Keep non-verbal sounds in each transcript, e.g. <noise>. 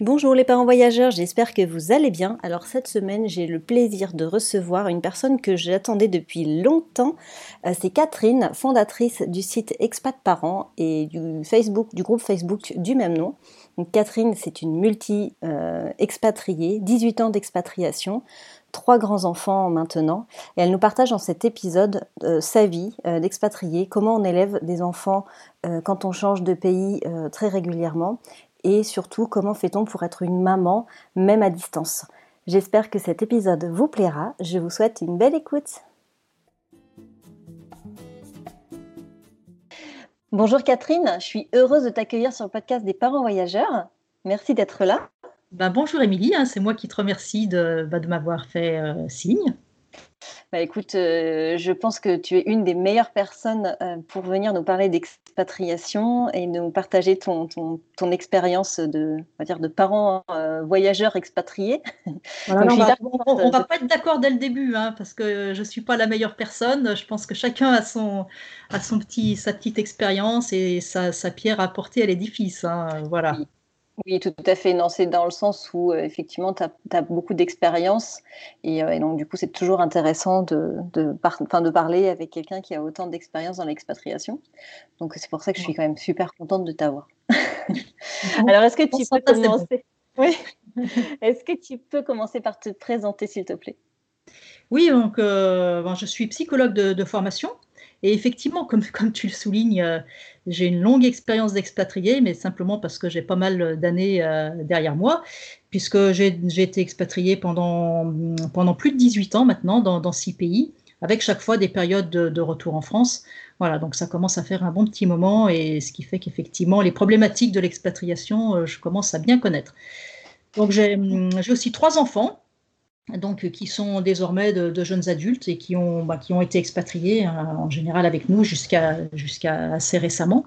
Bonjour les parents voyageurs, j'espère que vous allez bien. Alors cette semaine, j'ai le plaisir de recevoir une personne que j'attendais depuis longtemps. Euh, c'est Catherine, fondatrice du site Expat Parents et du Facebook, du groupe Facebook du même nom. Catherine, c'est une multi-expatriée, 18 ans d'expatriation, trois grands-enfants maintenant, elle nous partage dans cet épisode euh, sa vie euh, d'expatriée, comment on élève des enfants quand on change de pays très régulièrement, et surtout comment fait-on pour être une maman même à distance? J'espère que cet épisode vous plaira. Je vous souhaite une belle écoute. Bonjour Catherine, je suis heureuse de t'accueillir sur le podcast des parents voyageurs. Merci d'être là. Ben, bonjour Émilie, hein, c'est moi qui te remercie de, bah, m'avoir fait euh, signe. Bah, écoute, euh, je pense que tu es une des meilleures personnes euh, pour venir nous parler d'expatriation et nous partager ton, ton, expérience de, on va dire, de parents euh, voyageurs expatriés. on ne va pas être d'accord dès le début, hein, parce que je ne suis pas la meilleure personne. Je pense que chacun a, son, a son petit, sa petite expérience et sa, sa, pierre à porter à l'édifice. Hein, voilà. Oui, tout à fait. Non, c'est dans le sens où euh, effectivement, tu as, beaucoup d'expérience euh, et, donc du coup, c'est toujours intéressant de, de, de parler avec quelqu'un qui a autant d'expérience dans l'expatriation. Donc c'est pour ça que je suis quand même super contente de t'avoir. Alors, est-ce que tu peux commencer? Oui. Est-ce que tu peux commencer par te présenter, s'il te plaît? Oui, donc euh, je suis psychologue de, formation. Et effectivement, comme, <laughs> comme tu le soulignes, j'ai une longue expérience d'expatrié, mais simplement parce que j'ai pas mal d'années euh, derrière moi, puisque j'ai été expatrié pendant, pendant plus de 18 ans maintenant dans, six pays, avec chaque fois des périodes de, retour en France. Voilà, donc ça commence à faire un bon petit moment, et ce qui fait qu'effectivement, les problématiques de l'expatriation, euh, je commence à bien connaître. Donc j'ai aussi trois enfants, donc, qui sont désormais de, jeunes adultes et qui ont, bah, qui ont été expatriés hein, en général avec nous jusqu'à assez récemment.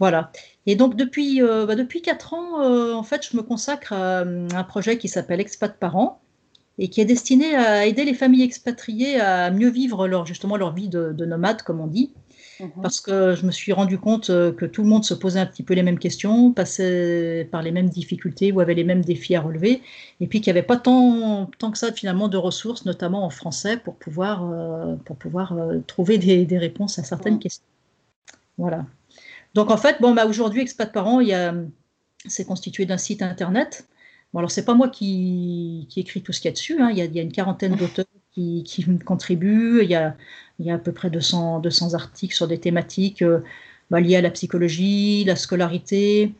Voilà. Et donc depuis, euh, bah, depuis 4 ans, euh, en fait, je me consacre à, un projet qui s'appelle Expat Parents et qui est destiné à aider les familles expatriées à mieux vivre leur, justement leur vie de nomade, comme on dit. Mhm. Parce que je me suis rendu compte euh, que tout le monde se posait un petit peu les mêmes questions, passait par les mêmes difficultés ou avait les mêmes défis à relever, et puis qu'il n'y avait pas tant, tant que ça finalement de ressources, notamment en français, pour pouvoir, euh, pour pouvoir euh, trouver des, des, réponses à certaines mhm. questions. Voilà. Donc en fait, bon, bah, aujourd'hui, Expat Parents, c'est constitué d'un site internet. Bon, alors c'est pas moi qui, qui écris tout ce qu'il y a dessus, hein. il, y a, il y a une quarantaine d'auteurs qui, qui contribuent, il y a il y a à peu près 200, 200 articles sur des thématiques euh, bah, liées à la psychologie, la scolarité,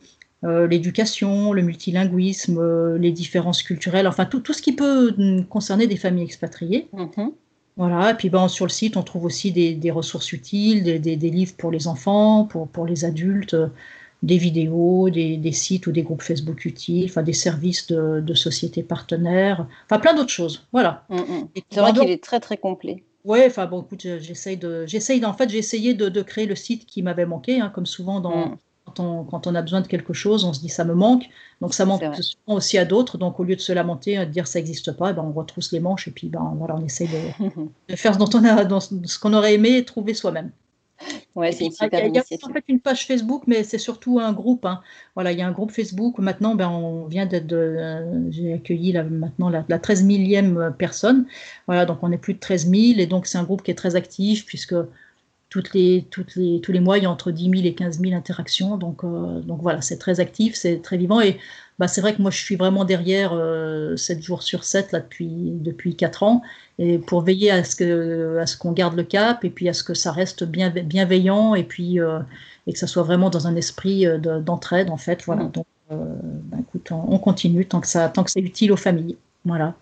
euh, l'éducation, le multilinguisme, euh, les différences culturelles, enfin tout, tout, ce qui peut concerner des familles expatriées. Mm-hmm. Voilà, et puis ben, sur le site, on trouve aussi des, des ressources utiles, des, des, des, livres pour les enfants, pour, pour les adultes, des vidéos, des, sites ou des groupes Facebook utiles, enfin des services de, de sociétés partenaires, enfin plein d'autres choses. Voilà. Mm-hmm. C'est vrai qu'il est très très complet. Ouais, enfin bon, écoute, j'essaye de, j'essaye, en fait, j'ai essayé de, de, créer le site qui m'avait manqué, hein, comme souvent dans, mm. quand, on, quand, on, a besoin de quelque chose, on se dit ça me manque, donc ça manque souvent aussi à d'autres, donc au lieu de se lamenter, de dire ça n'existe pas, eh ben, on retrousse les manches et puis ben voilà, on essaye de, <laughs> de faire ce dont on a, dans ce qu'on aurait aimé trouver soi-même. Ouais, c'est super Il y a, en fait une page Facebook, mais c'est surtout un groupe. Hein. Voilà, il y a un groupe Facebook. Maintenant, ben, on vient d'être, euh, j'ai accueilli maintenant la, la 13 millième personne. Voilà, donc on est plus de 13 000 et donc c'est un groupe qui est très actif puisque toutes les, toutes les, tous les mois, il y a entre 10 000 et 15 000 interactions. Donc, euh, donc voilà, c'est très actif, c'est très vivant. Et bah, c'est vrai que moi, je suis vraiment derrière euh, 7 jours sur 7 là, depuis, depuis 4 ans, et pour veiller à ce, que, à ce qu'on garde le cap, et puis à ce que ça reste bien, bienveillant, et puis euh, et que ça soit vraiment dans un esprit euh, d'entraide, en fait. Voilà. Mmh. Donc, bah, écoute, on, continue tant que, ça, tant que c'est utile aux familles. Voilà.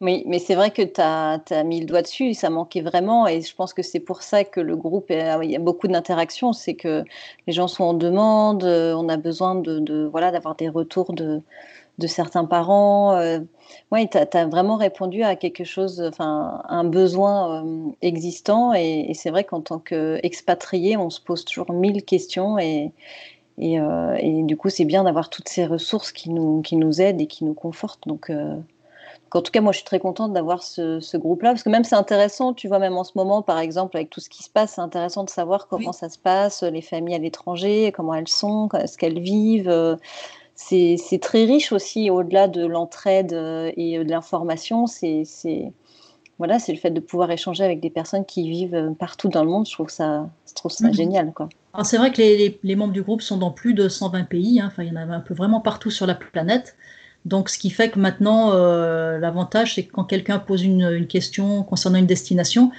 Oui, mais c'est vrai que tu as, mis le doigt dessus, ça manquait vraiment, et je pense que c'est pour ça que le groupe, il y a beaucoup d'interactions, c'est que les gens sont en demande, euh, on a besoin de, voilà d'avoir des retours de, de certains parents. Euh. oui, tu as, vraiment répondu à quelque chose, enfin, un besoin euh, existant, et, c'est vrai qu'en tant qu'expatrié, on se pose toujours mille questions, et, Et, et du coup, c'est bien d'avoir toutes ces ressources qui nous, qui nous aident et qui nous confortent. Donc, en tout cas, moi, je suis très contente d'avoir ce, groupe-là, parce que même c'est intéressant, tu vois, même en ce moment, par exemple, avec tout ce qui se passe, c'est intéressant de savoir comment ça se passe, les familles à l'étranger, comment elles sont, ce qu'elles vivent. C'est très riche aussi, au-delà de l'entraide euh, et de l'information. C'est voilà, c'est le fait de pouvoir échanger avec des personnes qui vivent euh, partout dans le monde. Je trouve ça, je trouve ça mhm. génial, quoi. C'est vrai que les, les, membres du groupe sont dans plus de 120 pays. Hein. Enfin, il y en a un peu vraiment partout sur la planète. Donc, ce qui fait que maintenant, euh, l'avantage, c'est que quand quelqu'un pose une, question concernant une destination,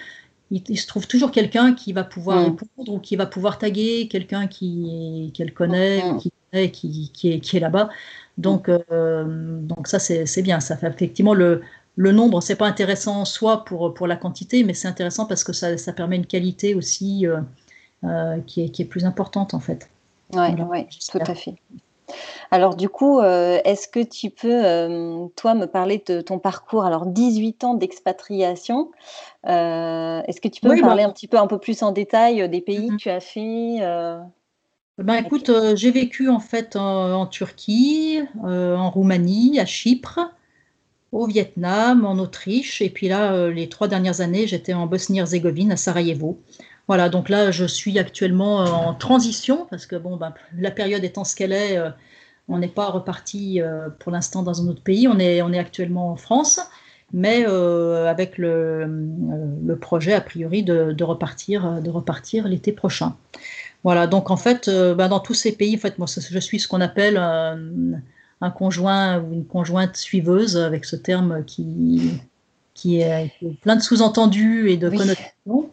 il, se trouve toujours quelqu'un qui va pouvoir mm. répondre ou qui va pouvoir taguer quelqu'un qui qu'elle connaît, mm. qui, qui, est, qui est là-bas. Donc, euh, donc ça, c'est bien. Ça fait effectivement le, le nombre, c'est pas intéressant soit pour, pour la quantité, mais c'est intéressant parce que ça, ça, permet une qualité aussi euh, qui, est, qui est plus importante en fait. Oui, ouais, tout à fait. Alors du coup, euh, est-ce que tu peux, euh, toi, me parler de ton parcours? Alors 18 ans d'expatriation. Euh, est-ce que tu peux me bah parler un petit peu, un peu plus en détail des pays que mm-hmm. tu as fait ben, écoute, j'ai vécu en fait en, Turquie, en Roumanie, à Chypre, au Vietnam, en Autriche, et puis là, les trois dernières années, j'étais en Bosnie-Herzégovine, à Sarajevo. Voilà, donc là, je suis actuellement en transition parce que bon, ben, la période étant ce qu'elle est, on n'est pas reparti euh, pour l'instant dans un autre pays. On est, on est actuellement en France, mais euh, avec le, euh, le, projet, a priori, de, repartir, de repartir l'été prochain. Voilà, donc en fait, ben, dans tous ces pays, en fait, moi, je suis ce qu'on appelle un conjoint ou une conjointe suiveuse, avec ce terme qui, qui, est, plein de sous-entendus et de connotations.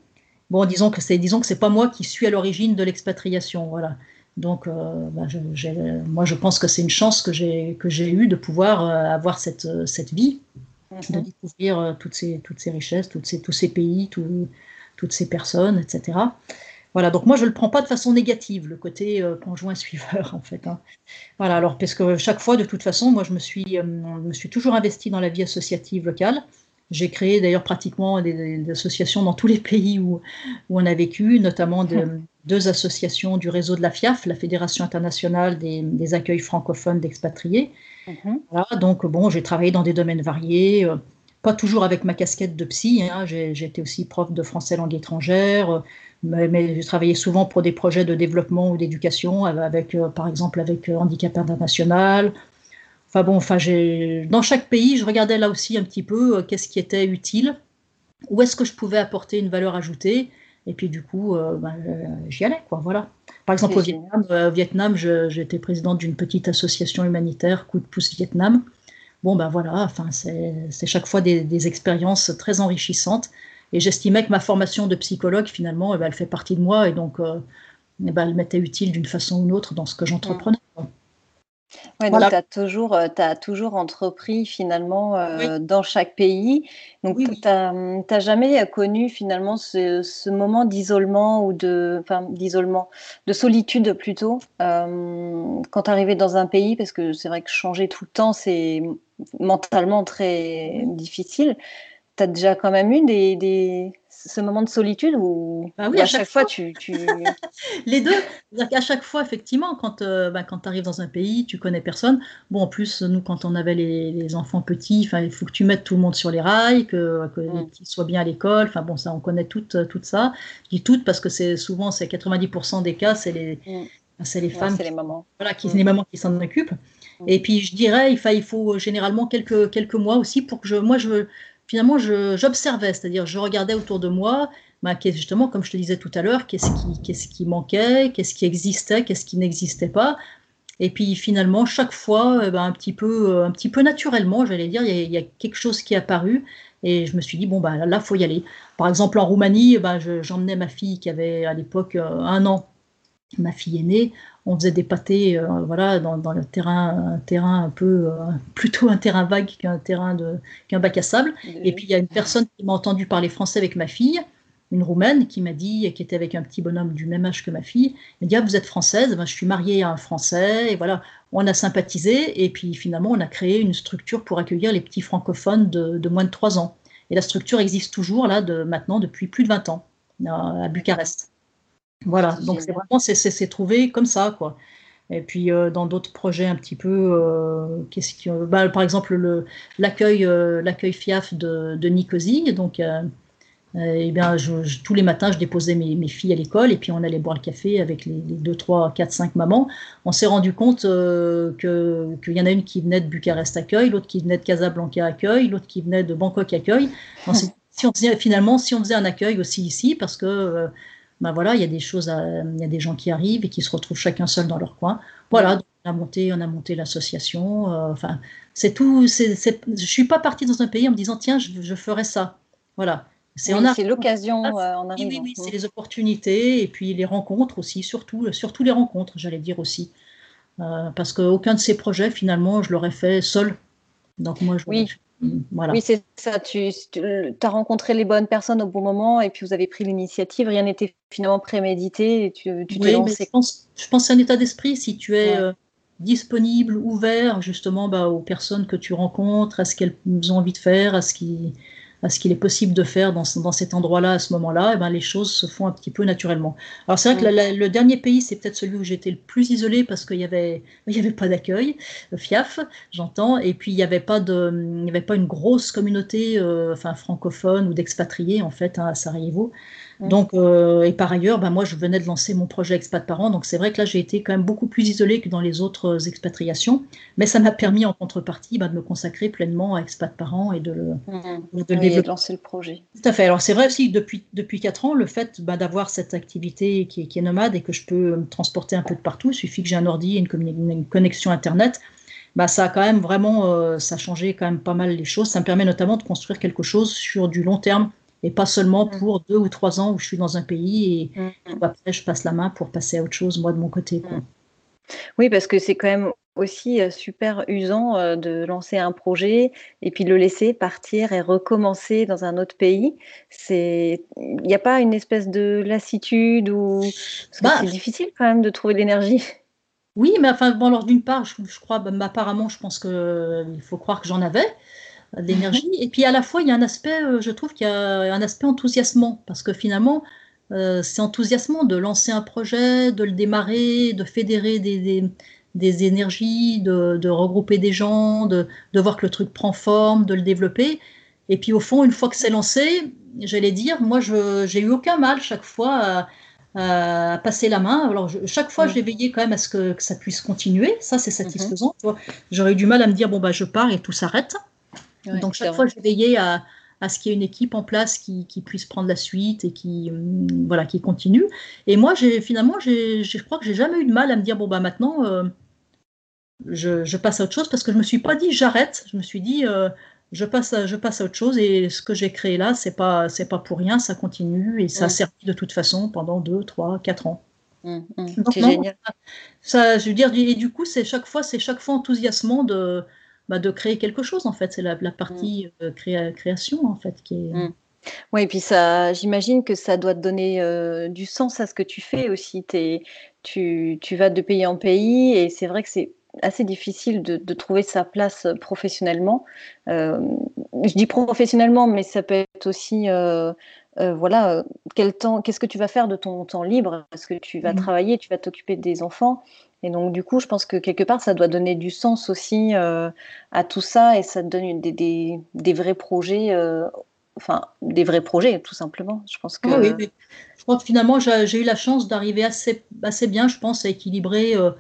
Bon, disons que c'est disons que c'est pas moi qui suis à l'origine de l'expatriation, voilà. Donc, euh, bah, moi, je pense que c'est une chance que j'ai que j'ai eue de pouvoir euh, avoir cette, euh, cette vie, de mhm. découvrir toutes ces toutes ces richesses, toutes ces, tous ces pays, toutes ces personnes, etc. Voilà, donc moi je ne le prends pas de façon négative, le côté conjoint suiveur <laughs> en fait. Hein. Voilà, alors parce que chaque fois de toute façon, moi je me suis, me suis toujours investi dans la vie associative locale. J'ai créé d'ailleurs pratiquement des, associations dans tous les pays où, où on a vécu, notamment de, <laughs> deux associations du réseau de la FIAF, la Fédération internationale des, accueils francophones d'expatriés. Mhm. donc bon, j'ai travaillé dans des domaines variés, euh, pas toujours avec ma casquette de psy. Hein, j'ai été aussi prof de français langue étrangère, euh, mais, j'ai travaillé souvent pour des projets de développement ou d'éducation, avec, euh, par exemple avec Handicap International. Enfin bon, enfin dans chaque pays, je regardais là aussi un petit peu qu'est-ce qui était utile, où est-ce que je pouvais apporter une valeur ajoutée et puis du coup, euh, ben, euh, j'y allais, quoi. Voilà. Par exemple, au Vietnam, euh, Vietnam j'étais présidente d'une petite association humanitaire, Coup de pouce Vietnam. Bon, ben voilà, enfin, c'est chaque fois des, expériences très enrichissantes. Et j'estimais que ma formation de psychologue, finalement, eh ben, elle fait partie de moi et donc eh ben, elle m'était utile d'une façon ou d'une autre dans ce que j'entreprenais. Ouais, donc tu as toujours, euh, toujours entrepris finalement euh, dans chaque pays. Donc tu n'as jamais connu finalement ce, moment d'isolement ou de, enfin, d'isolement, de solitude plutôt, euh, quand tu arrivais dans un pays, parce que c'est vrai que changer tout le temps, c'est mentalement très difficile. Tu as déjà quand même eu des, ce moment de solitude ou bah oui, à, chaque, fois, tu, <laughs> les deux. À chaque fois effectivement quand euh, bah, quand tu arrives dans un pays tu connais personne. Bon en plus nous quand on avait les, enfants petits enfin il faut que tu mettes tout le monde sur les rails que, que les mm. petits soient bien à l'école. Enfin bon ça on connaît tout, tout ça. Je dis toutes parce que c'est souvent c'est 90% des cas c'est les mm. c'est les femmes les mamans. voilà qui mm. les mamans qui s'en occupent. Et puis je dirais il, il faut généralement quelques quelques mois aussi pour que je moi je finalement, j'observais, c'est-à-dire je regardais autour de moi, bah, justement, comme je te disais tout à l'heure, qu'est-ce qui, manquait, qu'est-ce qui existait, qu'est-ce qui n'existait pas. Et puis finalement, chaque fois, eh ben, un, petit peu, un petit peu naturellement, j'allais dire, il y, a, quelque chose qui est apparu. Et je me suis dit, bon, bah, là, il faut y aller. Par exemple, en Roumanie, ben, j'emmenais ma fille qui avait à l'époque euh, un an, ma fille aînée, on faisait des pâtés euh, voilà, dans, le terrain, un terrain un peu, euh, plutôt un terrain vague qu'un terrain de, qu'un bac à sable. Et puis il y a une personne qui m'a entendu parler français avec ma fille, une roumaine, qui m'a dit, qui était avec un petit bonhomme du même âge que ma fille, elle m'a dit ah, vous êtes française, ben, je suis mariée à un français, et voilà, on a sympathisé, et puis finalement on a créé une structure pour accueillir les petits francophones de, moins de 3 ans. Et la structure existe toujours là de maintenant depuis plus de 20 ans à Bucarest. Voilà, donc c'est vraiment, c'est trouvé comme ça, quoi. Et puis dans d'autres projets un petit peu, qu'est-ce qui, bah, par exemple l'accueil, l'accueil FIAF de, de Nicosie, donc euh, et bien, tous les matins, je déposais mes, filles à l'école et puis on allait boire le café avec les, 2, 3, 4, 5 mamans. On s'est rendu compte euh, qu'il y en a une qui venait de Bucarest Accueil, l'autre qui venait de Casablanca Accueil, l'autre qui venait de Bangkok Accueil. si on faisait, finalement, si on faisait un accueil aussi ici, parce que euh, ben voilà, il y a des choses, il y a des gens qui arrivent et qui se retrouvent chacun seul dans leur coin. Voilà, on a monté, on a monté l'association. enfin, c'est tout. C'est, je suis pas partie dans un pays en me disant tiens, je, je ferai ça. Voilà. C'est l'occasion euh, en arrivant. Oui, oui, c'est les opportunités et puis les rencontres aussi, surtout, surtout les rencontres, j'allais dire aussi. Euh, parce qu'aucun de ces projets, finalement, je l'aurais fait seul. Donc moi, je, oui. Voilà. Oui, c'est ça. Tu, as rencontré les bonnes personnes au bon moment et puis vous avez pris l'initiative. Rien n'était finalement prémédité et tu, tu oui, je pense, je pense c'est un état d'esprit. Si tu es euh, disponible, ouvert justement bah, aux personnes que tu rencontres, à ce qu'elles ont envie de faire, à ce qui à ce qu'il est possible de faire dans, dans cet endroit-là, à ce moment-là, et eh ben, les choses se font un petit peu naturellement. Alors c'est vrai que le dernier pays, c'est peut-être celui où j'étais le plus isolé parce qu'il n'y avait, il y avait pas d'accueil, euh, FIAF, j'entends, et puis il n'y avait, pas de, il y avait pas une grosse communauté euh, enfin, francophone ou d'expatriés en fait hein, à Sarajevo. Donc, euh, et par ailleurs, ben moi, je venais de lancer mon projet Expat Parents, donc c'est vrai que là, j'ai été quand même beaucoup plus isolée que dans les autres euh, expatriations, mais ça m'a permis en contrepartie ben, de me consacrer pleinement à Expat Parents et de le, mmh. de lancer le projet. Tout à fait. Alors, c'est vrai aussi, depuis, depuis 4 ans, le fait ben, d'avoir cette activité qui est, qui est, nomade et que je peux me transporter un peu de partout, il suffit que j'ai un ordi et une, une connexion Internet, bah, ça a quand même vraiment, euh, ça a changé quand même pas mal les choses. Ça me permet notamment de construire quelque chose sur du long terme et pas seulement mm. pour deux ou trois ans où je suis dans un pays et, mm. après je passe la main pour passer à autre chose, moi de mon côté. Mm. Oui, parce que c'est quand même aussi euh, super usant euh, de lancer un projet et puis le laisser partir et recommencer dans un autre pays. C'est, il n'y a pas une espèce de lassitude ou bah, c'est difficile quand même de trouver l'énergie. Oui, mais enfin bon, alors d'une part, je, crois, bah, apparemment, je pense que il faut croire que j'en avais d'énergie. Et puis à la fois, il y a un aspect, euh, je trouve qu'il y a un aspect enthousiasmant, parce que finalement, euh, c'est enthousiasmant de lancer un projet, de le démarrer, de fédérer des, des, énergies, de, regrouper des gens, de, de, voir que le truc prend forme, de le développer. Et puis au fond, une fois que c'est lancé, j'allais dire, moi, je j'ai eu aucun mal chaque fois à, passer la main. Alors chaque fois, j'ai veillé quand même à ce que, ça puisse continuer. Ça, c'est mhm. satisfaisant. J'aurais eu du mal à me dire, bon, bah, je pars et tout s'arrête. Donc chaque fois, j'ai veillé à, à ce qu'il y ait une équipe en place qui, qui, puisse prendre la suite et qui, hum, voilà, qui continue. Et moi, j'ai finalement, je crois que j'ai jamais eu de mal à me dire bon bah maintenant, euh, je, je, passe à autre chose parce que je me suis pas dit j'arrête. Je me suis dit euh, je passe, à, je passe à autre chose et ce que j'ai créé là, c'est pas, c'est pas pour rien, ça continue et ça a servi de toute façon pendant deux, trois, quatre ans. Mmh, mmh. c'est génial. Ça, je veux dire, et du coup, c'est chaque fois, c'est chaque fois enthousiasmant de bah, de créer quelque chose en fait. C'est la, partie mm. euh, création en fait qui est. Mm. Oui, et puis ça, j'imagine que ça doit te donner euh, du sens à ce que tu fais aussi. tu, tu vas de pays en pays et c'est vrai que c'est assez difficile de, trouver sa place professionnellement. Euh, je dis professionnellement, mais ça peut être aussi, voilà, quel temps, qu'est-ce que tu vas faire de ton temps libre? Est-ce que tu vas mm. travailler, tu vas t'occuper des enfants? Et donc, du coup, je pense que quelque part, ça doit donner du sens aussi euh, à tout ça et ça donne des, des, des, vrais projets, euh, enfin, des vrais projets, tout simplement. Je pense que. oui, je crois que finalement, j'ai eu la chance d'arriver assez, assez bien, je pense, à équilibrer euh,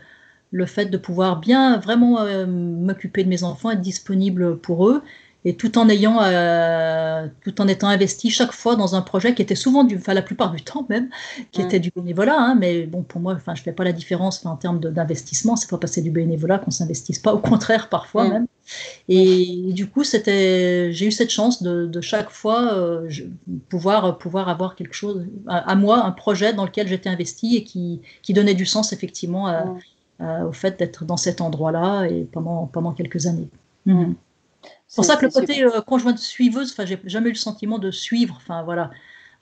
le fait de pouvoir bien vraiment m'occuper de mes enfants, être disponible pour eux et tout en ayant, euh, tout en étant investi chaque fois dans un projet qui était souvent du, enfin la plupart du temps même, qui était du bénévolat. Hein, mais bon, pour moi, enfin, je fais pas la différence en termes d'investissement. C'est pas passer du bénévolat qu'on s'investisse pas, au contraire parfois même. Et, du coup, c'était, j'ai eu cette chance de, de chaque fois euh, pouvoir pouvoir avoir quelque chose à, moi, un projet dans lequel j'étais investi et qui, qui donnait du sens effectivement au fait d'être dans cet endroit-là et pendant pendant quelques années. C'est pour ça que le côté euh, conjointe suiveuse, enfin, j'ai jamais eu le sentiment de suivre. Enfin, voilà,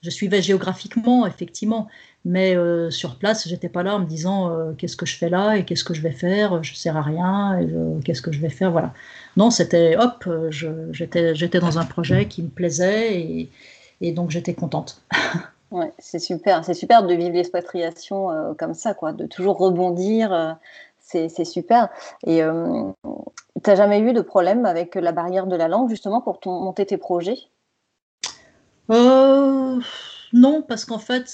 je suivais géographiquement, effectivement, mais euh, sur place, j'étais pas là en me disant euh, qu'est-ce que je fais là et qu'est-ce que je vais faire, je sers à rien, qu'est-ce que je vais faire, voilà. Non, c'était hop, j'étais dans un projet qui me plaisait et, et donc j'étais contente. <laughs> ouais, c'est super, c'est super de vivre l'expatriation comme ça, quoi, de toujours rebondir c'est super. Et n'as jamais eu de problème avec la barrière de la langue, justement, pour monter tes projets? Non, parce qu'en fait,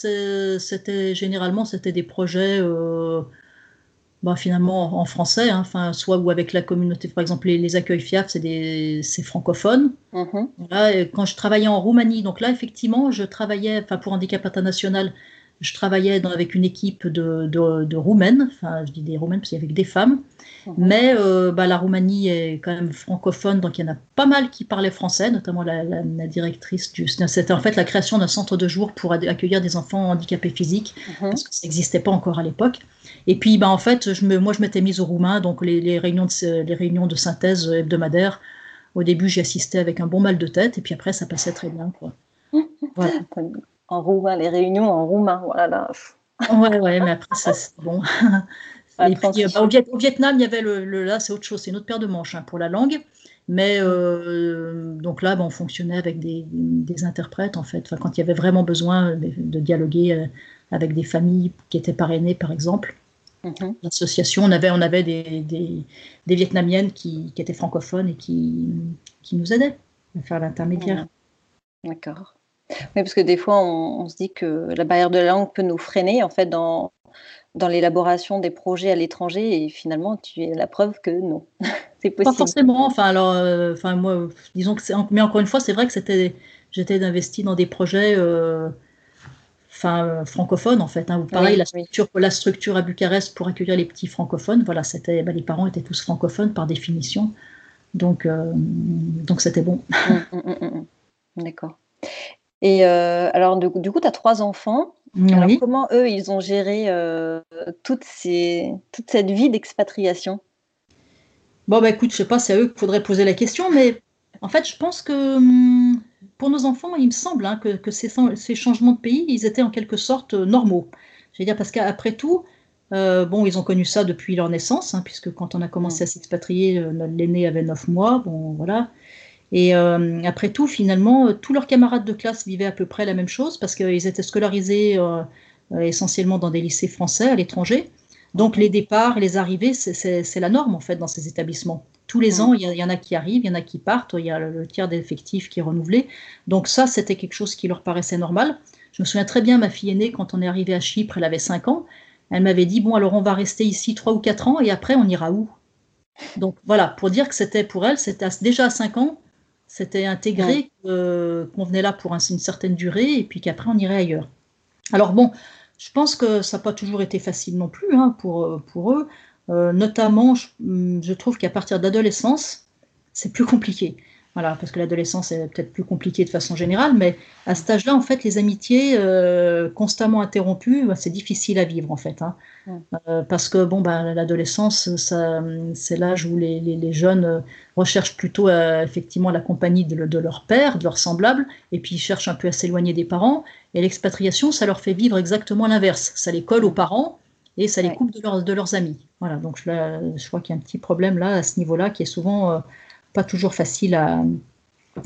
c'était généralement, c'était des projets bah, finalement en français, hein, soit ou avec la communauté, par exemple les, accueils FIAF, c'est francophone. Mm-hmm. quand je travaillais en Roumanie, donc là effectivement, je travaillais, pour Handicap International, je travaillais dans, avec une équipe de, de, Roumaines, enfin je dis des Roumaines parce qu'il y avait des femmes, mhm. mais euh, bah, la Roumanie est quand même francophone, donc il y en a pas mal qui parlaient français, notamment la, directrice du... C'était en fait la création d'un centre de jour pour accueillir des enfants handicapés physiques, mhm. parce que ça n'existait pas encore à l'époque. Et puis bah, en fait, je me, moi je m'étais mise au roumain, donc les, les, réunions de, les réunions de synthèse hebdomadaires, au début j'y assistais avec un bon mal de tête, et puis après ça passait très bien. Quoi. Voilà en roumain, les réunions en roumain. Voilà. Ouais, ouais, mais après, c'est bon. <laughs> Et puis, bah, au, Vietnam, il y avait le, là, c'est autre chose, c'est une autre paire de manches hein, pour la langue. Mais euh, donc là, bah, on fonctionnait avec des, interprètes, en fait. Enfin, quand il y avait vraiment besoin de, dialoguer euh, avec des familles qui étaient parrainées, par exemple. Mm-hmm. L'association, on avait, on avait des, des, Vietnamiennes qui, qui, étaient francophones et qui, qui nous aidaient à faire l'intermédiaire. D'accord. Oui, parce que des fois, on, se dit que la barrière de la langue peut nous freiner en fait dans, dans l'élaboration des projets à l'étranger et finalement, tu es la preuve que non, <laughs> c'est possible. Pas forcément. Enfin, alors, euh, enfin, moi, disons que c'est, mais encore une fois, c'est vrai que c'était, j'étais investi dans des projets. Euh, enfin, francophones en fait. Hein, pareil, la, structure, la structure à Bucarest pour accueillir les petits francophones, voilà, c'était, bah, les parents étaient tous francophones par définition, donc, euh, donc c'était bon. Mmh, mmh, mmh, D'accord. Et euh, alors, du, coup, tu as trois enfants. Alors, comment eux, ils ont géré euh, toute, ces, toute cette vie d'expatriation? Bon, bah écoute, je sais pas, c'est à eux qu'il faudrait poser la question, mais en fait, je pense que hum, pour nos enfants, il me semble hein, que, ces, ces, changements de pays, ils étaient en quelque sorte euh, normaux. Je veux dire, parce qu'après tout, bon, ils ont connu ça depuis leur naissance, hein, puisque quand on a commencé à s'expatrier, l'aîné avait 9 mois, bon, voilà. Et euh, après tout, finalement, euh, tous leurs camarades de classe vivaient à peu près la même chose parce qu'ils étaient scolarisés euh, essentiellement dans des lycées français à l'étranger. Donc les départs, les arrivées, c'est la norme en fait dans ces établissements. Tous les ans, il y, en a qui arrivent, il y en a qui partent, il y a le, tiers d'effectifs qui est renouvelé. Donc ça, c'était quelque chose qui leur paraissait normal. Je me souviens très bien, ma fille aînée, quand on est arrivé à Chypre, elle avait 5 ans, elle m'avait dit, bon, alors on va rester ici 3 ou 4 ans et après on ira où? Donc voilà, pour dire que c'était pour elle, c'était déjà à 5 ans, c'était intégré qu'on venait là pour une certaine durée et puis qu'après on irait ailleurs. Alors bon, je pense que ça n'a pas toujours été facile non plus hein, pour, pour eux. Euh, notamment, je, trouve qu'à partir d'adolescence, c'est plus compliqué. Voilà, parce que l'adolescence est peut-être plus compliquée de façon générale, mais à cet âge-là, en fait, les amitiés euh, constamment interrompues, bah, c'est difficile à vivre, en fait. Hein. Euh, parce que, bon, bah, l'adolescence, c'est l'âge où les, les, jeunes recherchent plutôt euh, effectivement la compagnie de, de, leur père, de leurs semblables, et puis ils cherchent un peu à s'éloigner des parents. Et l'expatriation, ça leur fait vivre exactement l'inverse. Ça les colle aux parents et ça les coupe de, de leurs amis. Voilà, donc je, je crois qu'il y a un petit problème là, à ce niveau-là, qui est souvent pas toujours facile à,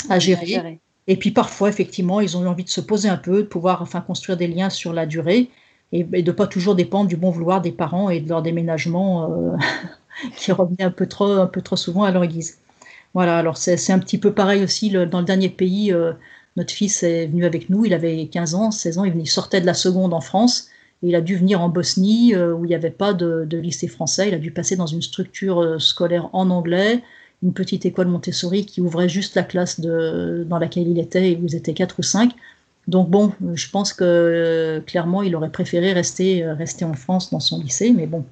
à gérer. Et puis parfois, effectivement, ils ont eu envie de se poser un peu, de pouvoir enfin construire des liens sur la durée et, de de pas toujours dépendre du bon vouloir des parents et de leur déménagement euh, <laughs> qui revenait un peu trop, un peu trop souvent à leur guise. Voilà, alors c'est un petit peu pareil aussi dans le dernier pays. Euh, notre fils est venu avec nous, il avait 15 ans, 16 ans, il, sortait de la seconde en France. Et il a dû venir en Bosnie euh, où il n'y avait pas de, de, lycée français. Il a dû passer dans une structure scolaire en anglais une petite école Montessori qui ouvrait juste la classe de, dans laquelle il était et vous étiez quatre ou cinq. Donc bon, je pense que clairement, il aurait préféré rester, rester en France dans son lycée, mais bon,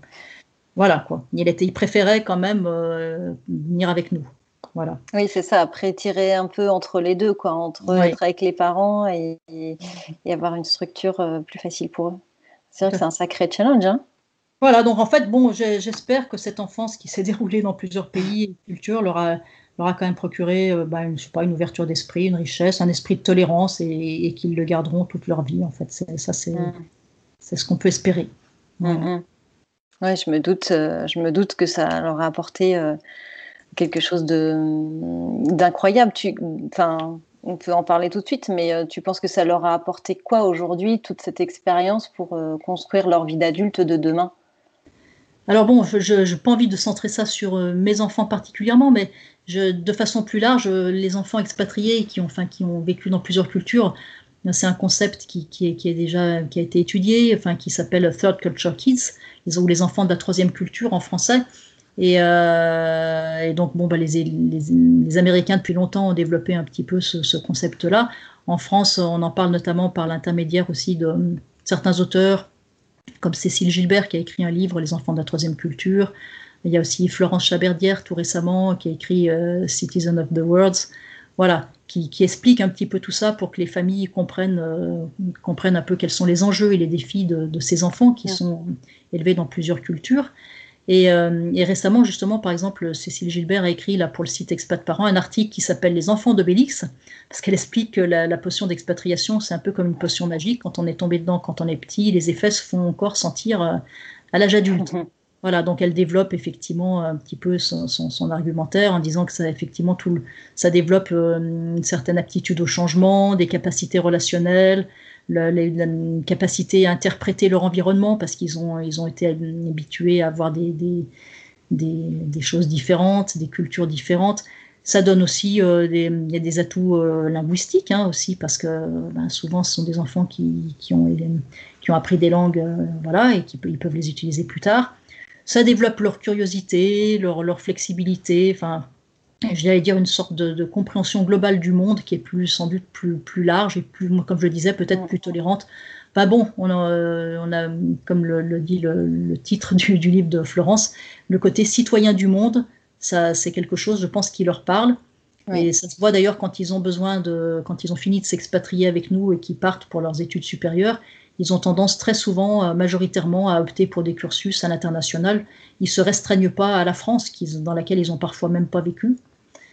voilà quoi. Il, était, il préférait quand même euh, venir avec nous. Voilà. Oui, c'est ça. Après, tirer un peu entre les deux, quoi, entre être avec les parents et, et, avoir une structure euh, plus facile pour eux. C'est vrai que c'est un sacré challenge. Hein voilà, donc en fait, bon, j'espère que cette enfance qui s'est <laughs> déroulée dans plusieurs pays et cultures leur a, leur a quand même procuré euh, bah, une, je sais pas, une ouverture d'esprit, une richesse, un esprit de tolérance et, qu'ils le garderont toute leur vie. En fait, ça, c'est mm. c'est ce qu'on peut espérer. Mm, mm. Ouais, je me doute, euh, je me doute que ça leur a apporté euh, quelque chose d'incroyable. Enfin, on peut en parler tout de suite, mais tu penses que ça leur a apporté quoi aujourd'hui, toute cette expérience pour construire leur vie d'adulte de demain? Alors bon, je n'ai pas envie de centrer ça sur mes enfants particulièrement, mais de façon plus large, les enfants expatriés qui ont, ont vécu dans plusieurs cultures, c'est un concept qui, qui, déjà été étudié, qui s'appelle Third Culture Kids, ou les enfants de la troisième culture en français. Et, euh, donc, bon, bah, les, Américains depuis longtemps ont développé un petit peu ce, ce concept-là. En France, on en parle notamment par l'intermédiaire aussi de certains auteurs, comme Cécile Gilbert qui a écrit un livre, Les enfants de la troisième culture. Il y a aussi Florence Chaberdière tout récemment qui a écrit euh, Citizen of the Worlds. Voilà, qui, qui, explique un petit peu tout ça pour que les familles comprennent, euh, comprennent un peu quels sont les enjeux et les défis de, de ces enfants qui sont élevés dans plusieurs cultures. Et, euh, et, récemment, justement, par exemple, Cécile Gilbert a écrit là, pour le site Expat Parents un article qui s'appelle Les enfants d'Obélix, parce qu'elle explique que la, la potion d'expatriation, c'est un peu comme une potion magique. Quand on est tombé dedans, quand on est petit, les effets se font encore sentir euh, à l'âge adulte. Mm -hmm. Voilà, donc elle développe effectivement un petit peu son, son, son argumentaire en disant que ça, effectivement, tout ça développe euh, une certaine aptitude au changement, des capacités relationnelles, la, capacité à interpréter leur environnement parce qu'ils ont, ils ont été habitués à avoir des, des, choses différentes, des cultures différentes. Ça donne aussi euh, des, y a des atouts euh, linguistiques hein, aussi parce que ben, souvent ce sont des enfants qui, qui, ont, qui ont appris des langues euh, voilà, et qui ils peuvent les utiliser plus tard. Ça développe leur curiosité, leur, leur flexibilité, enfin j'allais dire une sorte de, de, compréhension globale du monde qui est plus sans doute plus, plus large et plus, comme je le disais, peut-être plus tolérante. Pas bon, on a, on a comme le, le dit le, le titre du, du, livre de Florence, le côté citoyen du monde, ça c'est quelque chose, je pense, qui leur parle. Oui. Et ça se voit d'ailleurs quand ils ont besoin de, quand ils ont fini de s'expatrier avec nous et qu'ils partent pour leurs études supérieures, ils ont tendance très souvent, euh, majoritairement, à opter pour des cursus à l'international. Ils se restreignent pas à la France, dans laquelle ils ont parfois même pas vécu.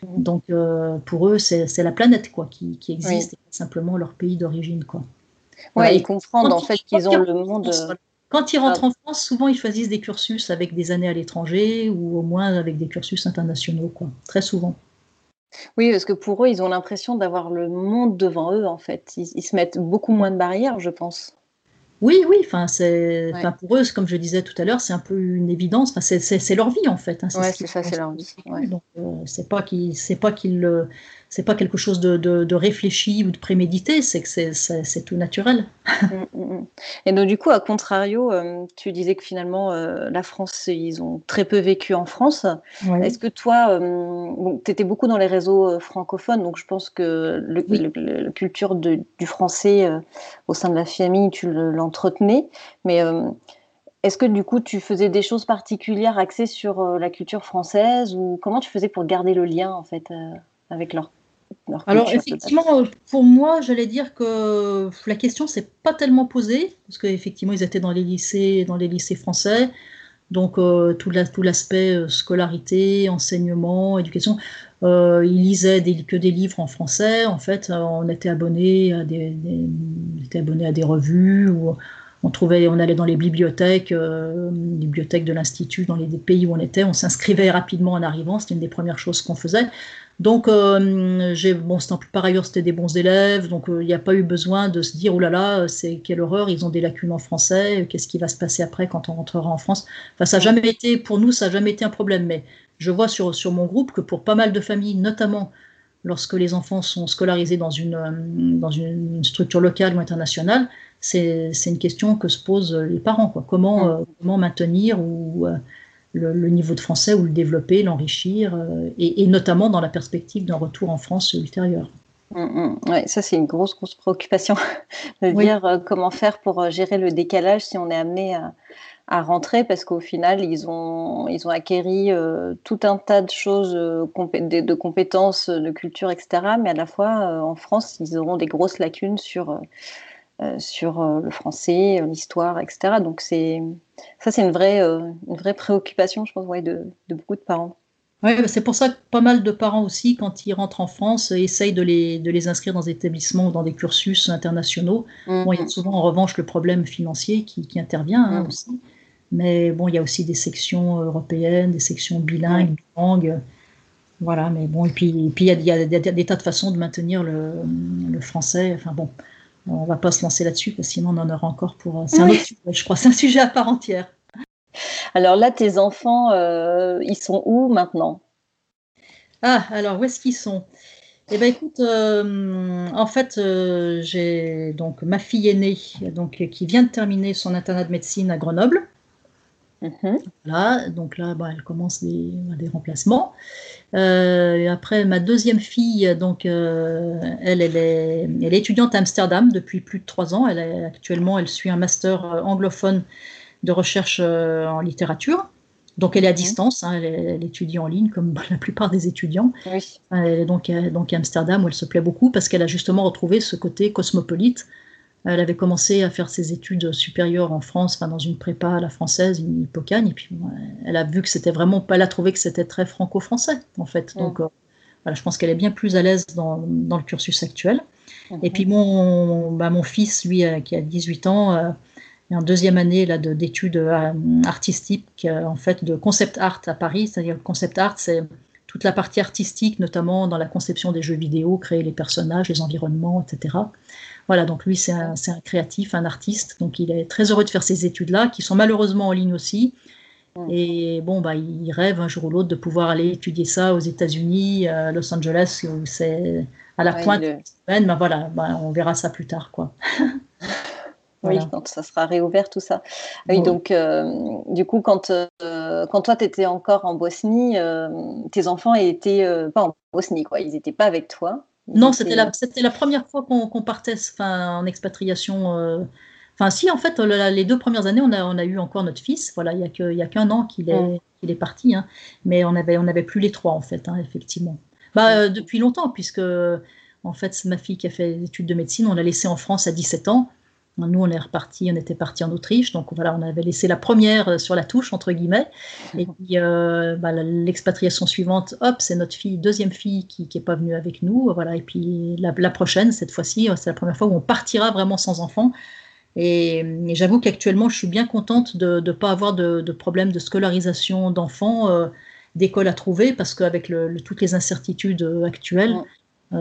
Donc euh, pour eux, c'est la planète quoi qui, qui existe, oui. et simplement leur pays d'origine quoi. Ouais, ils comprennent en fait qu'ils ont le monde. Euh, quand ils rentrent ah. en France, souvent ils choisissent des cursus avec des années à l'étranger ou au moins avec des cursus internationaux quoi. Très souvent. Oui, parce que pour eux, ils ont l'impression d'avoir le monde devant eux en fait. Ils, ils se mettent beaucoup moins de barrières, je pense. Oui, oui, enfin, c'est, ouais. pour eux, comme je disais tout à l'heure, c'est un peu une évidence. Enfin, c'est leur vie en fait. Hein, ouais, c'est ça, c'est leur vie. Ouais. Donc, euh, c'est pas qu'ils, c'est pas qu'ils, c'est pas quelque chose de, de, de, réfléchi ou de prémédité, c'est que c'est tout naturel. Mm, mm, mm. Et donc du coup, à contrario, euh, tu disais que finalement euh, la France, ils ont très peu vécu en France. Est-ce que toi, euh, bon, tu étais beaucoup dans les réseaux euh, francophones, donc je pense que le, oui. le, le, la culture de, du français euh, au sein de la famille, tu l'entretenais, mais euh, est-ce que du coup tu faisais des choses particulières axées sur la culture française ou comment tu faisais pour garder le lien en fait avec leur alors effectivement, pour moi, j'allais dire que la question s'est pas tellement posée parce qu'effectivement, ils étaient dans les lycées, dans les lycées français, donc euh, tout l'aspect la, euh, scolarité, enseignement, éducation. Euh, ils lisaient des, que des livres en français. En fait, euh, on était abonné à des, des, était abonné à des revues on trouvait, on allait dans les bibliothèques, euh, bibliothèques de l'institut, dans les pays où on était, on s'inscrivait rapidement en arrivant. C'était une des premières choses qu'on faisait. Donc, euh, j'ai, bon, par ailleurs, c'était des bons élèves, donc il euh, n'y a pas eu besoin de se dire, oh là là, c'est quelle horreur, ils ont des lacunes en français, qu'est-ce qui va se passer après quand on rentrera en France? Enfin, ça n'a jamais été, pour nous, ça n'a jamais été un problème, mais je vois sur, sur mon groupe que pour pas mal de familles, notamment lorsque les enfants sont scolarisés dans une, euh, dans une structure locale ou internationale, c'est une question que se posent les parents. Quoi. Comment, euh, comment maintenir ou, euh, le, le, niveau de français ou le développer, l'enrichir, euh, et, et, notamment dans la perspective d'un retour en France ultérieur. Mmh, mmh. Ouais, ça, c'est une grosse, grosse préoccupation <laughs> de oui. dire euh, comment faire pour euh, gérer le décalage si on est amené à, à rentrer, parce qu'au final, ils ont, ils ont acquéri euh, tout un tas de choses, compé de, de, compétences, de culture, etc. Mais à la fois, en France, ils auront des grosses lacunes sur euh, sur euh, le français, euh, l'histoire, etc. Donc c'est ça, c'est une vraie, une vraie préoccupation, je pense, ouais, de, de beaucoup de parents. Oui, c'est pour ça que pas mal de parents aussi, quand ils rentrent en France, essayent de les, de les inscrire dans des établissements ou dans des cursus internationaux. Mmh. Bon, il y a souvent en revanche le problème financier qui, qui intervient hein, mmh. aussi. Mais bon, il y a aussi des sections européennes, des sections bilingues, mmh. bilangues. Voilà, mais bon, et puis, et puis il y a, il y a des, des, tas de façons de maintenir le, le français. Enfin bon, on va pas se lancer là-dessus, parce que sinon on en aura encore pour. Euh, c'est un autre sujet, je crois. C'est un sujet à part entière. Alors là, tes enfants, ils sont où maintenant? Ah, alors où est-ce qu'ils sont? Eh ben écoute, en fait, j'ai donc ma fille aînée, donc qui vient de terminer son internat de médecine à Grenoble. Mhm. Donc là, bah, elle commence des, des remplacements. Euh, et après, ma deuxième fille, donc, euh, elle, elle est, elle, est, étudiante à Amsterdam depuis plus de trois ans. Elle est, actuellement, elle suit un master euh, anglophone de recherche en littérature. Donc, elle est à mhm. distance, hein, elle, étudie en ligne comme la plupart des étudiants. Oui. Elle est donc, donc à Amsterdam où elle se plaît beaucoup parce qu'elle a justement retrouvé ce côté cosmopolite elle avait commencé à faire ses études supérieures en France, enfin dans une prépa à la française, une Hippocagne, et puis elle a vu que c'était vraiment, elle a trouvé que c'était très franco-français en fait. Donc euh, voilà, je pense qu'elle est bien plus à l'aise dans, dans, le cursus actuel. Et puis mon, bah, mon fils, lui, euh, qui a 18 ans, euh, est en deuxième année là d'études artistiques, en fait, de concept art à Paris. C'est-à-dire le concept art, c'est toute la partie artistique, notamment dans la conception des jeux vidéo, créer les personnages, les environnements, etc. Voilà, donc lui, c'est un, créatif, un artiste. Donc il est très heureux de faire ces études-là, qui sont malheureusement en ligne aussi. Et bon, bah, il rêve un jour ou l'autre de pouvoir aller étudier ça aux États-Unis, à Los Angeles, où c'est à la pointe semaine. Ben voilà, bah, on verra ça plus tard, quoi. <laughs> Oui, quand ça sera réouvert, tout ça. Oui, donc, euh, du coup, quand, euh, quand toi, tu étais encore en Bosnie, euh, tes enfants étaient pas en Bosnie, quoi. Ils n'étaient pas avec toi. Non, c'était la, c'était la première fois qu'on partait en expatriation. Euh, enfin, si, en fait, les deux premières années, on a, on a eu encore notre fils. Voilà, il n'y a qu'un an qu'il est, mm. est parti. Hein. mais on n'avait on avait plus les trois, en fait, hein, effectivement. Bah, euh, depuis longtemps, puisque, en fait, c'est ma fille qui a fait des études de médecine. On l'a laissée en France à 17 ans. Nous, on est reparti, on était parti en Autriche, donc voilà, on avait laissé la première euh, sur la touche entre guillemets. Et <laughs> puis euh, bah, l'expatriation suivante, hop, c'est notre fille, deuxième fille qui n'est pas venue avec nous, voilà. Et puis la, prochaine, cette fois-ci, c'est la première fois où on partira vraiment sans enfant. Et, j'avoue qu'actuellement, je suis bien contente de ne pas avoir de, de, problème de scolarisation d'enfants, euh, d'école à trouver, parce qu'avec le, toutes les incertitudes actuelles,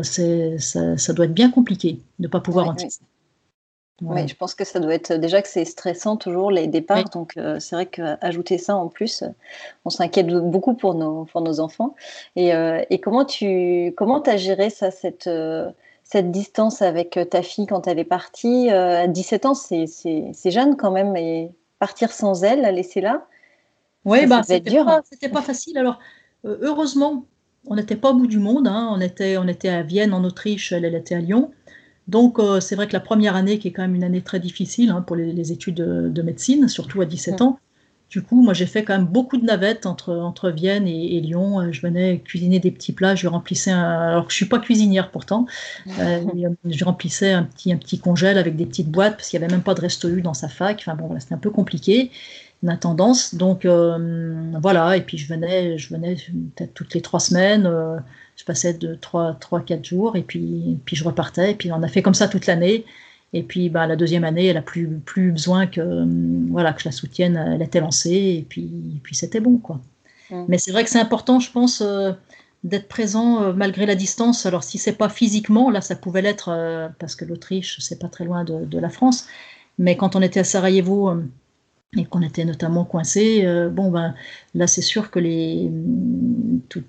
ça, doit être bien compliqué de ne pas pouvoir anticiper. Oui, je pense que ça doit être déjà que c'est stressant toujours les départs, donc euh, c'est vrai qu'ajouter ça en plus, euh, on s'inquiète beaucoup pour nos, pour nos enfants. Et, euh, et comment tu comment as géré ça, cette, cette distance avec ta fille quand elle est partie? À 17 ans, c'est jeune quand même, et partir sans elle, la laisser là Oui, bah, c'était pas, pas facile. Alors, heureusement, on n'était pas au bout du monde, hein. on, était, on était à Vienne en Autriche, elle, elle était à Lyon. Donc, euh, c'est vrai que la première année, qui est quand même une année très difficile hein, pour les, études de, médecine, surtout à 17 ans, du coup, moi, j'ai fait quand même beaucoup de navettes entre, entre Vienne et, Lyon. Euh, je venais cuisiner des petits plats, je remplissais un... Alors je suis pas cuisinière pourtant. Euh, je remplissais un petit, un petit congèle avec des petites boîtes parce qu'il n'y avait même pas de resto dans sa fac. Enfin bon, voilà, c'était un peu compliqué la tendance. Donc voilà, et puis je venais, je venais peut-être toutes les trois semaines je passais de 3, 3 4 jours et puis, puis je repartais. Et puis on a fait comme ça toute l'année. Et puis bah, la deuxième année, elle a plus, plus besoin que, voilà, que je la soutienne. Elle était lancée et puis, puis c'était bon. quoi. Mmh. Mais c'est vrai que c'est important, je pense, euh, d'être présent euh, malgré la distance. Alors si c'est pas physiquement, là ça pouvait l'être euh, parce que l'Autriche, c'est pas très loin de, de, la France. Mais quand on était à Sarajevo, et qu'on était notamment coincé, euh, bon ben là c'est sûr que les,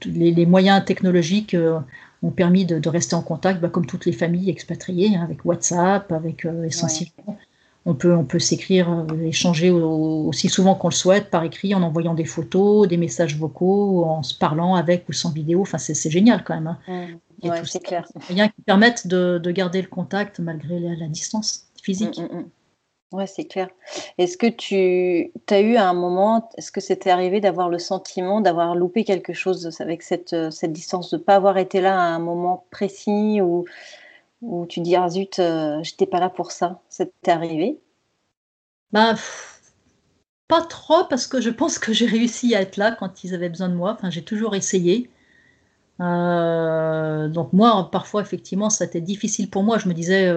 les, moyens technologiques euh, ont permis de, rester en contact, ben, comme toutes les familles expatriées, hein, avec WhatsApp, avec euh, essentiellement. On peut, on peut s'écrire, échanger aussi souvent qu'on le souhaite par écrit, en envoyant des photos, des messages vocaux, en se parlant avec ou sans vidéo. Enfin, c'est génial quand même. Hein. Mmh. c'est clair. Des moyens qui permettent de, de, garder le contact malgré la, distance physique. Mmh, mmh, Ouais, c'est clair. Est-ce que tu as eu à un moment, est-ce que c'était arrivé d'avoir le sentiment d'avoir loupé quelque chose avec cette, euh, distance, de ne pas avoir été là à un moment précis où, où tu dis, ah zut, euh, j'étais pas là pour ça. C'était arrivé? Bah, Pas trop, parce que je pense que j'ai réussi à être là quand ils avaient besoin de moi. Enfin, j'ai toujours essayé. Euh, donc moi, parfois, effectivement, ça été difficile pour moi. Je me disais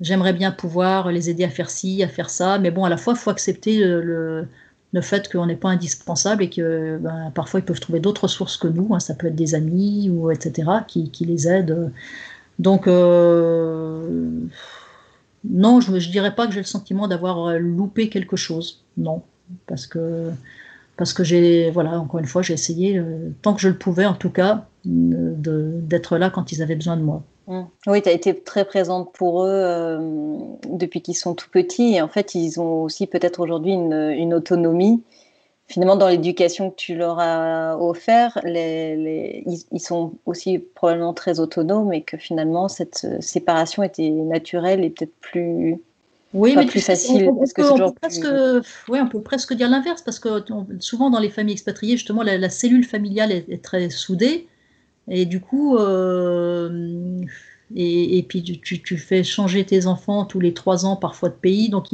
j'aimerais bien pouvoir les aider à faire ci, à faire ça, mais bon, à la fois, il faut accepter le, le, fait qu'on n'est pas indispensable et que ben, parfois ils peuvent trouver d'autres sources que nous, hein. ça peut être des amis ou etc., qui, qui les aident. Donc, euh, non, je ne dirais pas que j'ai le sentiment d'avoir loupé quelque chose, non. parce que parce que j'ai, voilà, encore une fois, j'ai essayé, euh, tant que je le pouvais en tout cas, d'être là quand ils avaient besoin de moi. Mmh. Oui, tu as été très présente pour eux euh, depuis qu'ils sont tout petits et en fait, ils ont aussi peut-être aujourd'hui une, une, autonomie. Finalement, dans l'éducation que tu leur as offert, les, les, ils, ils, sont aussi probablement très autonomes et que finalement, cette séparation était naturelle et peut-être plus, oui, mais plus facile. On, peut, presque, ouais, on peut presque dire l'inverse parce que souvent dans les familles expatriées, justement, la, cellule familiale est, très soudée et du coup, euh, et, puis tu, tu, fais changer tes enfants tous les trois ans, parfois de pays, donc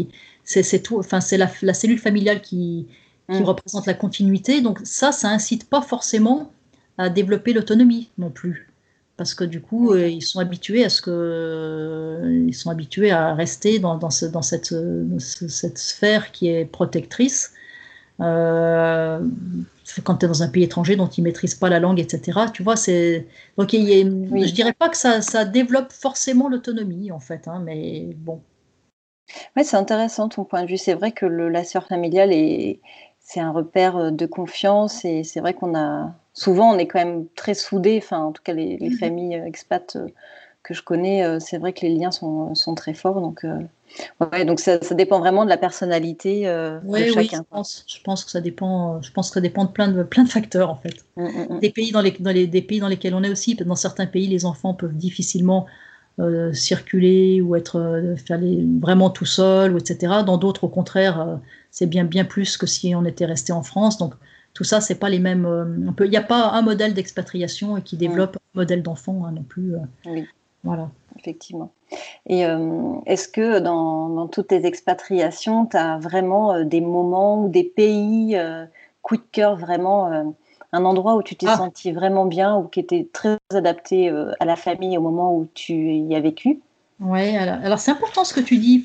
c'est tout. Enfin, c'est la, la, cellule familiale qui, qui mm. représente la continuité. Donc ça, ça incite pas forcément à développer l'autonomie non plus parce que du coup, euh, ils sont habitués à ce que, euh, ils sont habitués à rester dans, dans, ce, dans cette, cette, sphère qui est protectrice. Euh, quand tu es dans un pays étranger dont ils maîtrisent pas la langue, etc. Tu vois, c'est donc il je dirais pas que ça, ça développe forcément l'autonomie en fait, hein, mais bon. Ouais, c'est intéressant ton point de vue. C'est vrai que le, la sphère familiale est c'est un repère de confiance et c'est vrai qu'on a souvent on est quand même très soudés, enfin en tout cas les, mmh familles euh, expats euh, que je connais, euh, c'est vrai que les liens sont, sont très forts. Donc, ouais, donc ça, ça, dépend vraiment de la personnalité de chacun. Oui, je pense, je pense, que ça dépend. Je pense que ça dépend de plein de plein de facteurs en fait. Mmh, mmh, des pays dans les, dans les des pays dans lesquels on est aussi. Dans certains pays, les enfants peuvent difficilement euh, circuler ou être faire les, vraiment tout seul, ou etc. Dans d'autres, au contraire, c'est bien bien plus que si on était resté en France. Donc tout ça, c'est pas les mêmes. Euh, il n'y a pas un modèle d'expatriation qui développe un modèle d'enfant hein, non plus. Euh. oui. Voilà. Effectivement. Et euh, est-ce que dans, toutes tes expatriations, tu as vraiment des moments ou des pays, coup de cœur, vraiment un endroit où tu t'es ah. senti vraiment bien ou qui était très adapté à la famille au moment où tu y as vécu? Oui, alors, c'est important ce que tu dis,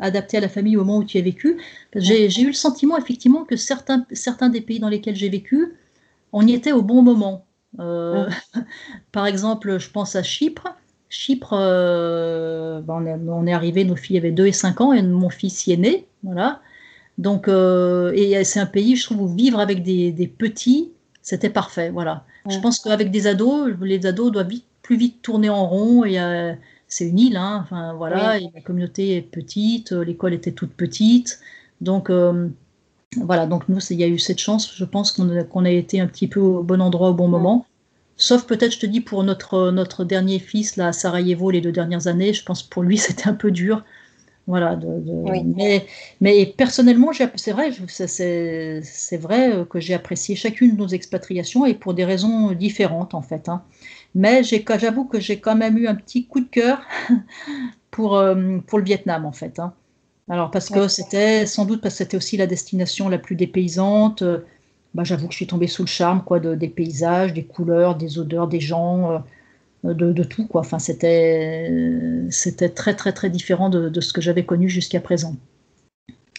adapté à la famille au moment où tu as vécu. J'ai eu le sentiment effectivement que certains, certains des pays dans lesquels j'ai vécu, on y était au bon moment. Euh, <laughs> par exemple, je pense à Chypre. Chypre, euh, ben, on, est, arrivé, nos filles avaient 2 et 5 ans et mon fils y est né. Voilà. Donc, euh, et c'est un pays, je trouve, où vivre avec des, petits, c'était parfait. Voilà. Je pense qu'avec des ados, les ados doivent vite, plus vite tourner en rond et c'est une île, hein, enfin voilà, la communauté est petite, l'école était toute petite, donc voilà, donc nous, il y a eu cette chance, je pense qu'on a, été un petit peu au bon endroit au bon moment. Sauf peut-être, je te dis, pour notre, notre dernier fils, là, à Sarajevo, les deux dernières années, je pense pour lui, <laughs> c'était un peu dur. Voilà, mais, mais, personnellement, c'est vrai, c'est vrai que j'ai apprécié chacune de nos expatriations et pour des raisons différentes en fait. Hein. Mais j'avoue que j'ai quand même eu un petit coup de cœur <laughs> pour, euh, pour le Vietnam, en fait. Hein. Alors, parce que c'était, sans doute, parce que c'était aussi la destination la plus dépaysante. Euh, bah, j'avoue que je suis tombée sous le charme quoi, de, des paysages, des couleurs, des odeurs, des gens, euh, de, de, tout. Quoi. Enfin, c'était, c'était très, très, très différent de, de ce que j'avais connu jusqu'à présent.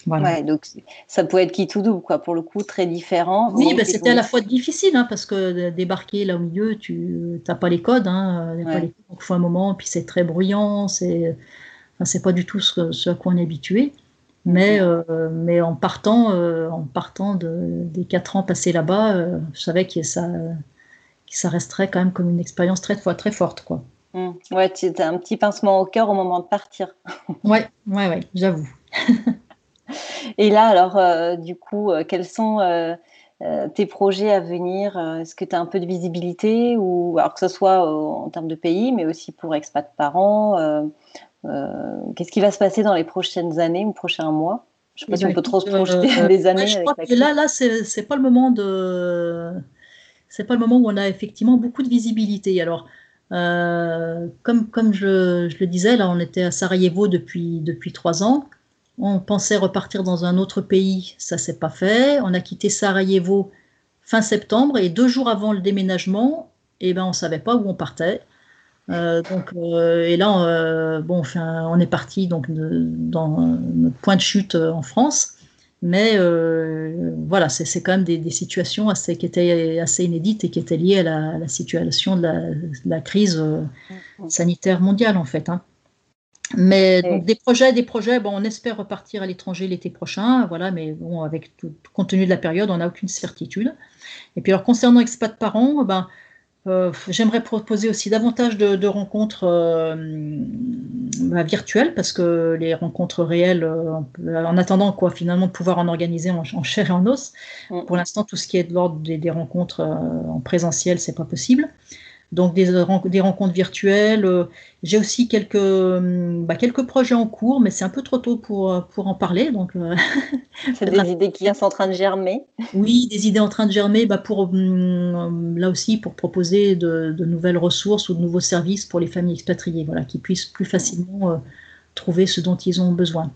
Ouais, donc ça pouvait être qui tout double, quoi, pour le coup, très différent. Oui, bah, c'était à la fois difficile, hein, parce que débarquer là au milieu, tu n'as pas les codes, hein, pas les il faut un moment, puis c'est très bruyant, c'est enfin, c'est pas du tout ce, ce, à quoi on est habitué. Mais, euh, mais en partant, euh, en partant de, des quatre ans passés là-bas, euh, je savais que ça, que ça resterait quand même comme une expérience très, très forte. Quoi. Mmh. Ouais, tu as un petit pincement au cœur au moment de partir. <laughs> ouais, ouais, ouais, j'avoue. <laughs> Et là, alors, du coup, quels sont tes projets à venir Est-ce que tu as un peu de visibilité ou alors que ce soit en termes de pays, mais aussi pour expat parents Qu'est-ce qui va se passer dans les prochaines années ou prochains mois? Je ne sais pas si on peut trop se projeter des années. je crois que là, là, c'est pas le moment de. C'est pas le moment où on a effectivement beaucoup de visibilité. Alors, comme, comme je, je, le disais, là, on était à Sarajevo depuis, depuis trois ans. On pensait repartir dans un autre pays, ça s'est pas fait. On a quitté Sarajevo fin septembre et deux jours avant le déménagement, eh ben on savait pas où on partait. Euh, donc euh, et là, euh, bon, enfin, on est parti donc dans notre point de chute en France. Mais voilà, c'est quand même des, situations assez, qui étaient assez inédites et qui étaient liées à la, situation de la, crise sanitaire mondiale en fait. Hein. Mais donc, des projets, des projets, bon, on espère repartir à l'étranger l'été prochain, voilà, mais bon, avec tout, compte tenu de la période, on n'a aucune certitude. Et puis alors concernant expat parents, ben, euh, j'aimerais proposer aussi davantage de, rencontres euh, bah, virtuelles parce que les rencontres réelles, euh, en attendant quoi, finalement de pouvoir en organiser en, chair et en os. Mm. Pour l'instant, tout ce qui est de l'ordre des, des, rencontres en présentiel, c'est pas possible donc des, des rencontres virtuelles. Euh, j'ai aussi quelques, hum, bah, quelques projets en cours, mais c'est un peu trop tôt pour, euh, pour en parler. Donc, euh, <laughs> c'est des idées qui sont en train de germer. <laughs> Oui, des idées en train de germer, bah, pour, hum, là aussi pour proposer de, nouvelles ressources ou de nouveaux services pour les familles expatriées, voilà, qui puissent plus facilement trouver ce dont ils ont besoin.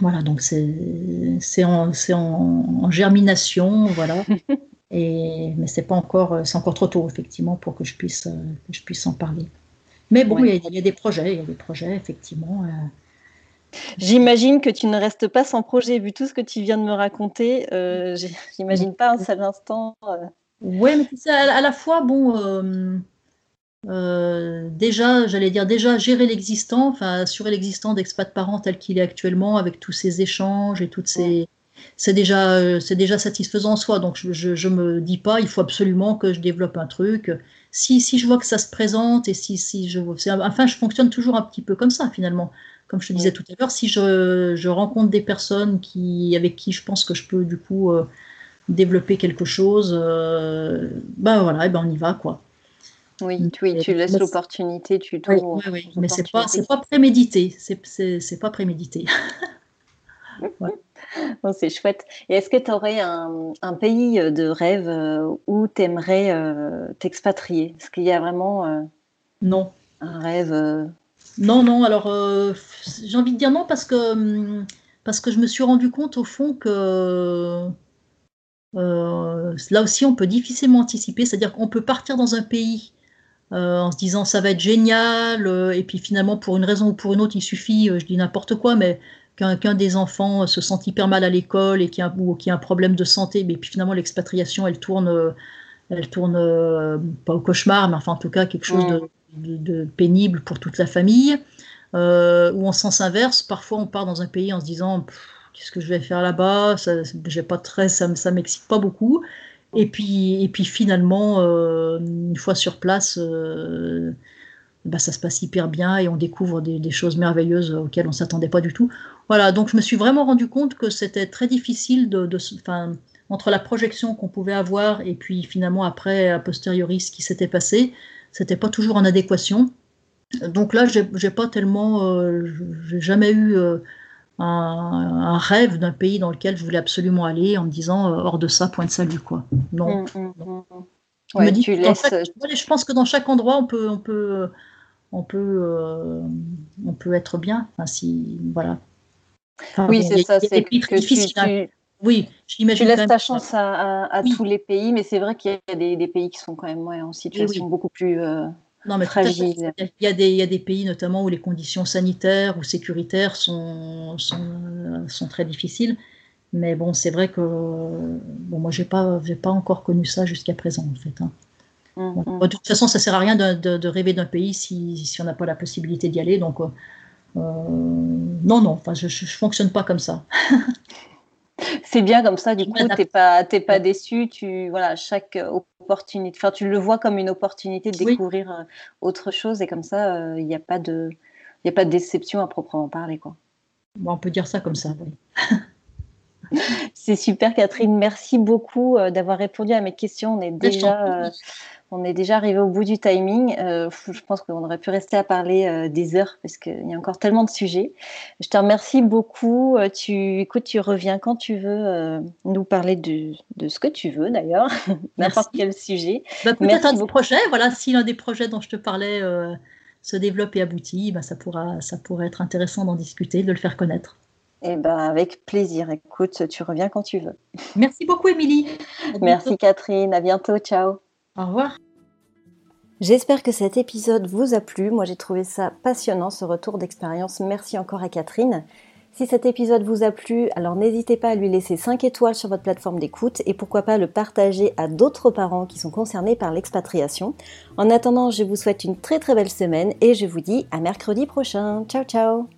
Voilà, donc c'est en, en, germination, voilà. <laughs> Et, mais c'est pas encore, c'est encore trop tôt effectivement pour que je puisse, que je puisse en parler. Mais bon, il, y a, des projets, il y a des projets effectivement. Euh. J'imagine que tu ne restes pas sans projet vu tout ce que tu viens de me raconter. Euh, J'imagine pas un seul instant. Euh. Oui, mais à, la fois bon. Euh, déjà, j'allais dire déjà gérer l'existant, enfin assurer l'existant d'expat parents tel qu'il est actuellement, avec tous ces échanges et toutes ces, c'est déjà, euh, c'est déjà satisfaisant en soi. Donc je, ne me dis pas, il faut absolument que je développe un truc. Si, si je vois que ça se présente et si, si je enfin, je fonctionne toujours un petit peu comme ça finalement. Comme je te disais tout à l'heure, si je, je, rencontre des personnes qui, avec qui je pense que je peux du coup euh, développer quelque chose, euh, ben voilà, et ben on y va quoi. Oui, tu, tu laisses l'opportunité, tu trouves. Oui, oui, mais c'est pas, c'est pas prémédité, c'est pas prémédité. <laughs> c'est chouette. Et est-ce que tu aurais un, pays de rêve euh, où tu aimerais euh, t'expatrier? Est-ce qu'il y a vraiment euh, non. un rêve Non, non. Alors, j'ai envie de dire non parce que, hum, parce que je me suis rendu compte au fond que là aussi, on peut difficilement anticiper. C'est-à-dire qu'on peut partir dans un pays en se disant ça va être génial, et puis finalement, pour une raison ou pour une autre, il suffit, je dis n'importe quoi, mais qu'un des enfants se sent hyper mal à l'école et qu'il y, a, ou qu'il y a un problème de santé, mais puis finalement l'expatriation, elle tourne, elle tourne euh, pas au cauchemar, mais enfin en tout cas quelque chose de, pénible pour toute la famille. Euh, ou en sens inverse, parfois on part dans un pays en se disant qu'est-ce que je vais faire là-bas, ça, j'ai pas très, ça, ça m'excite pas beaucoup. Et puis, et puis finalement, euh, une fois sur place, bah, ça se passe hyper bien et on découvre des, choses merveilleuses auxquelles on ne s'attendait pas du tout. Voilà, donc je me suis vraiment rendu compte que c'était très difficile de, de entre la projection qu'on pouvait avoir et puis finalement après, a posteriori, ce qui s'était passé, c'était pas toujours en adéquation. Donc là, j'ai pas tellement, euh, j'ai jamais eu euh, un, rêve d'un pays dans lequel je voulais absolument aller en me disant euh, hors de ça, point de salut quoi. Non. Mmh, mmh, mmh. tu laisses... je pense que dans chaque endroit, on peut, on peut, on peut, euh, on peut être bien. Enfin, si, voilà. oui, c'est ça. C'est que tu, hein. oui, j'imagine. Tu laisses ta chance à, tous les pays, mais c'est vrai qu'il y a des, pays qui sont quand même en situation beaucoup plus euh, non, mais fragile. Il y, a des, il y a des pays notamment où les conditions sanitaires ou sécuritaires sont, sont, sont très difficiles. Mais bon, c'est vrai que bon, moi, je n'ai pas, pas encore connu ça jusqu'à présent, en fait. Hein. Mm, mm. de toute façon, ça sert à rien de, rêver d'un pays si, on n'a pas la possibilité d'y aller. Donc, euh, euh, non, non, enfin, je ne fonctionne pas comme ça. <laughs> C'est bien comme ça, du coup, tu n'es pas, pas déçu. Tu, voilà, chaque opportunité, enfin, tu le vois comme une opportunité de découvrir euh, autre chose et comme ça, il n'y a, pas de, a pas de déception à proprement parler. Quoi. on peut dire ça comme ça, oui. <laughs> C'est super, Catherine. Merci beaucoup d'avoir répondu à mes questions. On est déjà on est déjà arrivé au bout du timing. Euh, je pense qu'on aurait pu rester à parler euh, des heures parce qu'il y a encore tellement de sujets. Je te remercie beaucoup. Euh, tu, écoute, tu reviens quand tu veux nous parler de, ce que tu veux d'ailleurs, <laughs> n'importe quel sujet. Bah, Peut-être un projet. Voilà, si l'un des projets dont je te parlais se développe et aboutit, bah, ça, pourra, ça pourrait être intéressant d'en discuter, de le faire connaître. Eh ben, avec plaisir. Écoute, tu reviens quand tu veux. Merci beaucoup, Émilie. Merci, Catherine. À bientôt. Ciao. Au revoir. J'espère que cet épisode vous a plu. Moi, j'ai trouvé ça passionnant, ce retour d'expérience. Merci encore à Catherine. Si cet épisode vous a plu, alors n'hésitez pas à lui laisser 5 étoiles sur votre plateforme d'écoute et pourquoi pas le partager à d'autres parents qui sont concernés par l'expatriation. En attendant, je vous souhaite une très très belle semaine et je vous dis à mercredi prochain. Ciao ciao